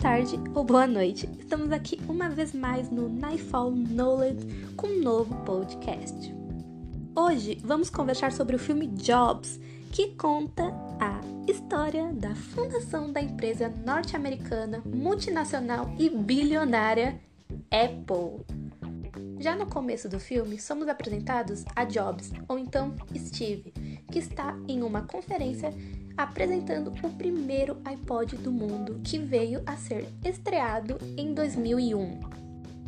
tarde ou boa noite. Estamos aqui uma vez mais no Nightfall Knowledge com um novo podcast. Hoje vamos conversar sobre o filme Jobs, que conta a história da fundação da empresa norte-americana, multinacional e bilionária Apple. Já no começo do filme, somos apresentados a Jobs, ou então Steve, que está em uma conferência apresentando o primeiro iPod do mundo que veio a ser estreado em 2001.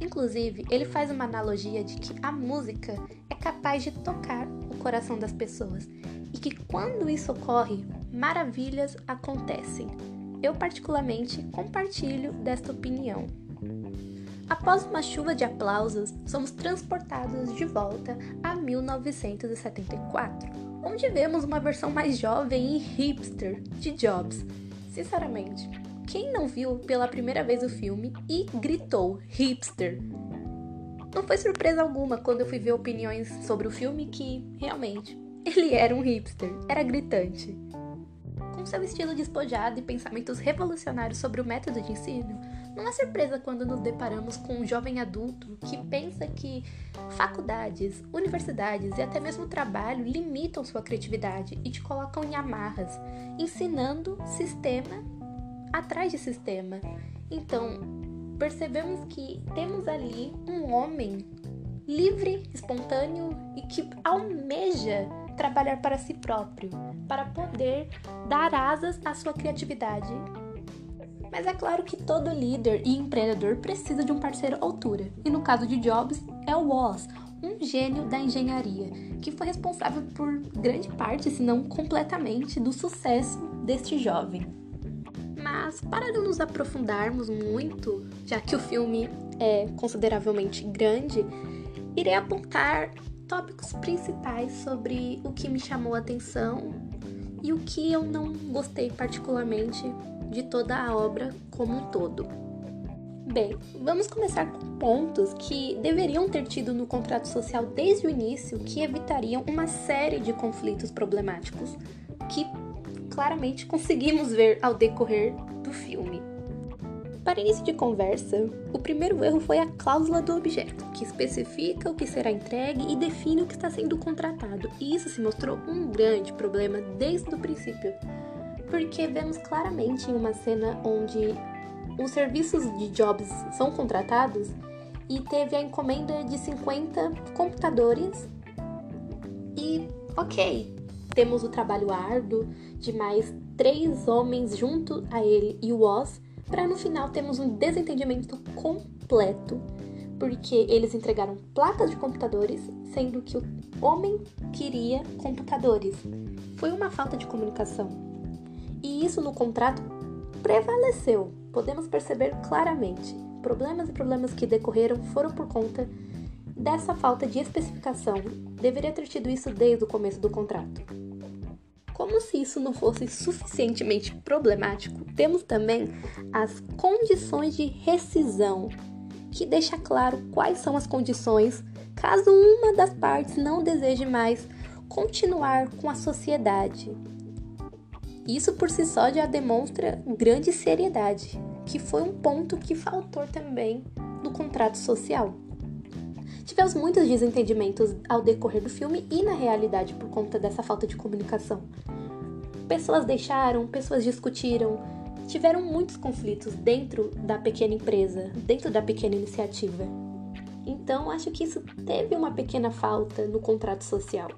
Inclusive, ele faz uma analogia de que a música é capaz de tocar o coração das pessoas e que quando isso ocorre, maravilhas acontecem. Eu, particularmente, compartilho desta opinião. Após uma chuva de aplausos, somos transportados de volta a 1974, onde vemos uma versão mais jovem e hipster de Jobs. Sinceramente, quem não viu pela primeira vez o filme e gritou hipster? Não foi surpresa alguma quando eu fui ver opiniões sobre o filme que, realmente, ele era um hipster, era gritante. Com seu estilo despojado e pensamentos revolucionários sobre o método de ensino, não é surpresa quando nos deparamos com um jovem adulto que pensa que faculdades, universidades e até mesmo trabalho limitam sua criatividade e te colocam em amarras, ensinando sistema atrás de sistema. Então, percebemos que temos ali um homem livre, espontâneo e que almeja trabalhar para si próprio, para poder dar asas à sua criatividade mas é claro que todo líder e empreendedor precisa de um parceiro altura, e no caso de Jobs é o Woz, um gênio da engenharia, que foi responsável por grande parte, se não completamente, do sucesso deste jovem. Mas para não nos aprofundarmos muito, já que o filme é consideravelmente grande, irei apontar tópicos principais sobre o que me chamou a atenção e o que eu não gostei particularmente de toda a obra como um todo. Bem, vamos começar com pontos que deveriam ter tido no contrato social desde o início que evitariam uma série de conflitos problemáticos que claramente conseguimos ver ao decorrer do filme. Para início de conversa, o primeiro erro foi a cláusula do objeto, que especifica o que será entregue e define o que está sendo contratado, e isso se mostrou um grande problema desde o princípio porque vemos claramente em uma cena onde os serviços de jobs são contratados e teve a encomenda de 50 computadores e ok, temos o trabalho árduo de mais três homens junto a ele e o Oz para no final termos um desentendimento completo porque eles entregaram placas de computadores, sendo que o homem queria computadores. Foi uma falta de comunicação. E isso no contrato prevaleceu. Podemos perceber claramente. Problemas e problemas que decorreram foram por conta dessa falta de especificação. Deveria ter tido isso desde o começo do contrato. Como se isso não fosse suficientemente problemático, temos também as condições de rescisão, que deixa claro quais são as condições caso uma das partes não deseje mais continuar com a sociedade. Isso por si só já demonstra grande seriedade, que foi um ponto que faltou também no contrato social. Tivemos muitos desentendimentos ao decorrer do filme e na realidade por conta dessa falta de comunicação. Pessoas deixaram, pessoas discutiram, tiveram muitos conflitos dentro da pequena empresa, dentro da pequena iniciativa. Então, acho que isso teve uma pequena falta no contrato social.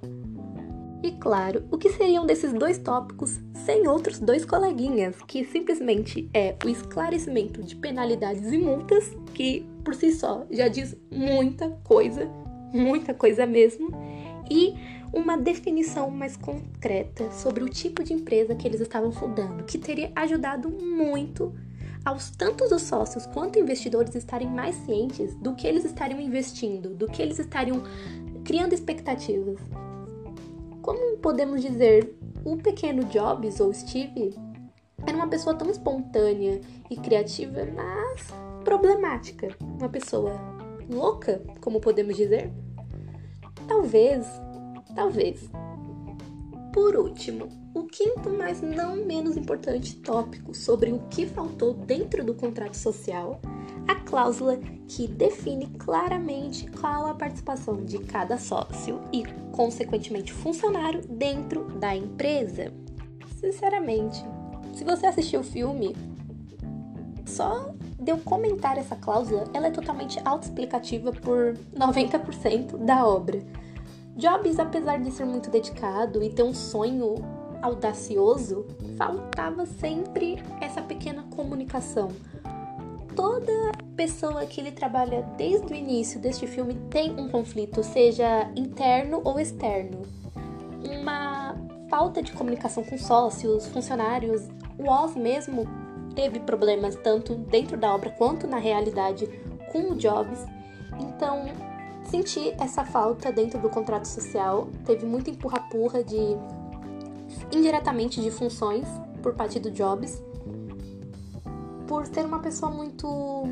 E claro, o que seriam desses dois tópicos sem outros dois coleguinhas, que simplesmente é o esclarecimento de penalidades e multas, que por si só já diz muita coisa, muita coisa mesmo, e uma definição mais concreta sobre o tipo de empresa que eles estavam fundando, que teria ajudado muito aos tantos os sócios quanto investidores estarem mais cientes do que eles estariam investindo, do que eles estariam criando expectativas. Como podemos dizer, o pequeno Jobs ou Steve era uma pessoa tão espontânea e criativa, mas problemática. Uma pessoa louca, como podemos dizer? Talvez, talvez. Por último, o quinto, mas não menos importante tópico sobre o que faltou dentro do contrato social, a cláusula que define claramente qual a participação de cada sócio e, consequentemente, funcionário dentro da empresa. Sinceramente, se você assistiu o filme, só de eu comentar essa cláusula, ela é totalmente autoexplicativa por 90% da obra. Jobs, apesar de ser muito dedicado e ter um sonho audacioso, faltava sempre essa pequena comunicação. Toda pessoa que ele trabalha desde o início deste filme tem um conflito, seja interno ou externo. Uma falta de comunicação com sócios, funcionários. O Oz mesmo teve problemas tanto dentro da obra quanto na realidade com o Jobs. Então, senti essa falta dentro do contrato social. Teve muito empurra-purra de indiretamente de funções por parte do Jobs. Por ser uma pessoa muito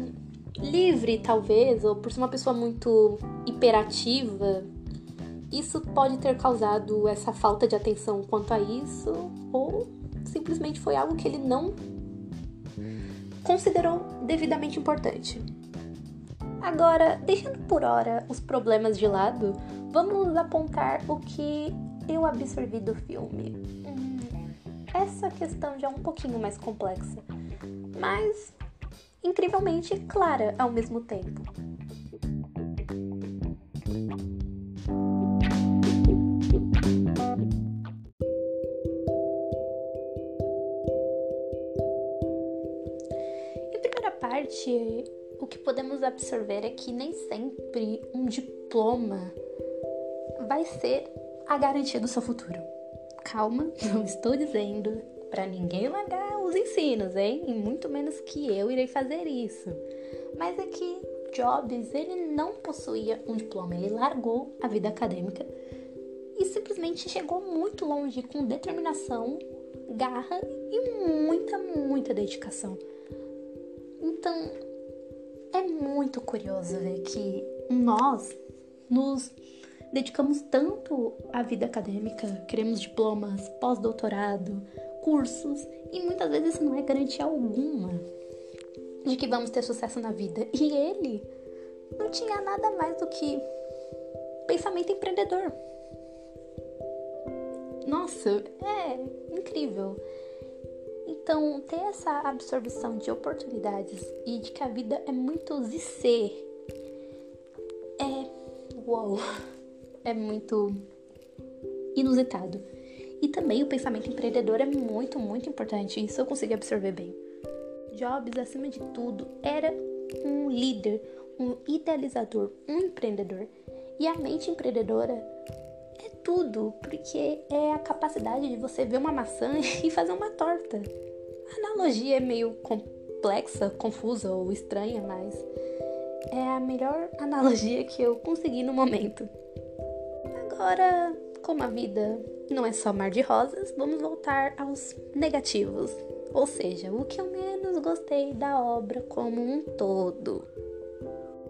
livre, talvez, ou por ser uma pessoa muito hiperativa, isso pode ter causado essa falta de atenção quanto a isso, ou simplesmente foi algo que ele não considerou devidamente importante. Agora, deixando por hora os problemas de lado, vamos apontar o que eu absorvi do filme. Hum, essa questão já é um pouquinho mais complexa, mas incrivelmente clara ao mesmo tempo. Em primeira parte, o que podemos absorver é que nem sempre um diploma vai ser a garantia do seu futuro. Calma, não estou dizendo para ninguém largar os ensinos, hein? E muito menos que eu irei fazer isso. Mas é que Jobs, ele não possuía um diploma, ele largou a vida acadêmica e simplesmente chegou muito longe com determinação, garra e muita, muita dedicação. Então, é muito curioso ver que nós nos dedicamos tanto à vida acadêmica, queremos diplomas, pós-doutorado, e muitas vezes isso não é garantia alguma de que vamos ter sucesso na vida. E ele não tinha nada mais do que pensamento empreendedor. Nossa, é incrível. Então, ter essa absorção de oportunidades e de que a vida é muito zicê é uau, é muito inusitado. E também o pensamento empreendedor é muito, muito importante. Isso eu consegui absorver bem. Jobs, acima de tudo, era um líder, um idealizador, um empreendedor. E a mente empreendedora é tudo, porque é a capacidade de você ver uma maçã e fazer uma torta. A analogia é meio complexa, confusa ou estranha, mas é a melhor analogia que eu consegui no momento. Agora, como a vida não é só mar de rosas, vamos voltar aos negativos. Ou seja, o que eu menos gostei da obra como um todo.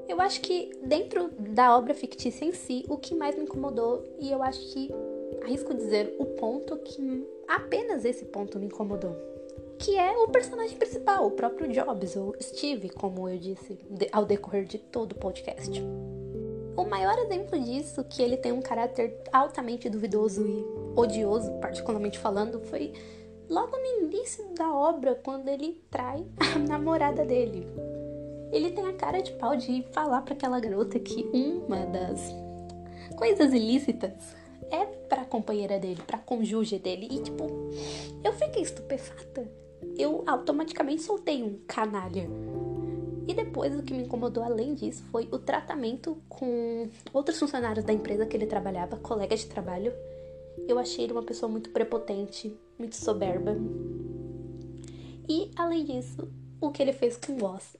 Eu acho que dentro da obra fictícia em si, o que mais me incomodou, e eu acho que arrisco dizer o ponto que apenas esse ponto me incomodou, que é o personagem principal, o próprio Jobs, ou Steve, como eu disse ao decorrer de todo o podcast. O maior exemplo disso, que ele tem um caráter altamente duvidoso e odioso, particularmente falando, foi logo no início da obra, quando ele trai a namorada dele. Ele tem a cara de pau de falar para aquela garota que uma das coisas ilícitas é pra companheira dele, pra conjuge dele. E tipo, eu fiquei estupefata. Eu automaticamente soltei um canalha. O que me incomodou além disso foi o tratamento com outros funcionários da empresa que ele trabalhava, colegas de trabalho. Eu achei ele uma pessoa muito prepotente, muito soberba. E além disso, o que ele fez com o Oz.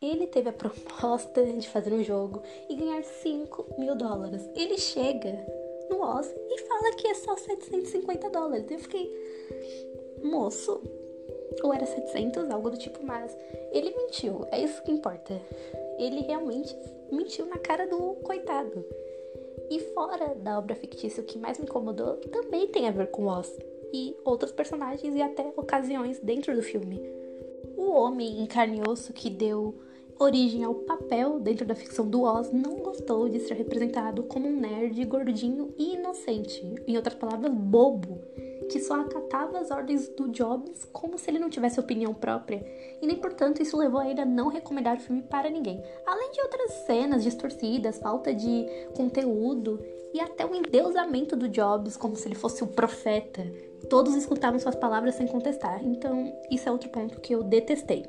Ele teve a proposta de fazer um jogo e ganhar 5 mil dólares. Ele chega no Oz e fala que é só 750 dólares. Eu fiquei, moço, ou era 700, algo do tipo, mas ele mentiu, é isso que importa. Ele realmente mentiu na cara do coitado. E fora da obra fictícia, o que mais me incomodou também tem a ver com Oz e outros personagens e até ocasiões dentro do filme. O homem em carne e osso que deu origem ao papel dentro da ficção do Oz não gostou de ser representado como um nerd gordinho e inocente, em outras palavras, bobo, que só acatava as ordens do Jobs como se ele não tivesse opinião própria, e nem portanto isso levou a ele a não recomendar o filme para ninguém. Além de outras cenas distorcidas, falta de conteúdo e até o endeusamento do Jobs como se ele fosse o profeta. Todos escutavam suas palavras sem contestar, então isso é outro ponto que eu detestei.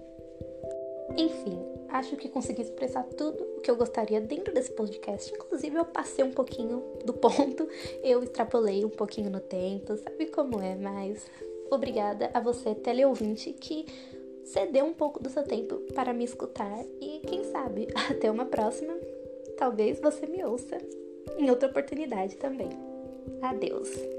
Enfim, acho que consegui expressar tudo o que eu gostaria dentro desse podcast. Inclusive, eu passei um pouquinho do ponto, eu extrapolei um pouquinho no tempo, sabe como é, mas obrigada a você, teleouvinte, que cedeu um pouco do seu tempo para me escutar e quem sabe até uma próxima. Talvez você me ouça em outra oportunidade também. Adeus.